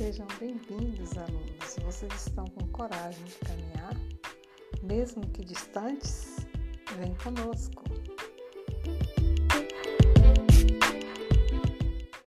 Sejam bem-vindos, alunos. Vocês estão com coragem de caminhar, mesmo que distantes, vem conosco.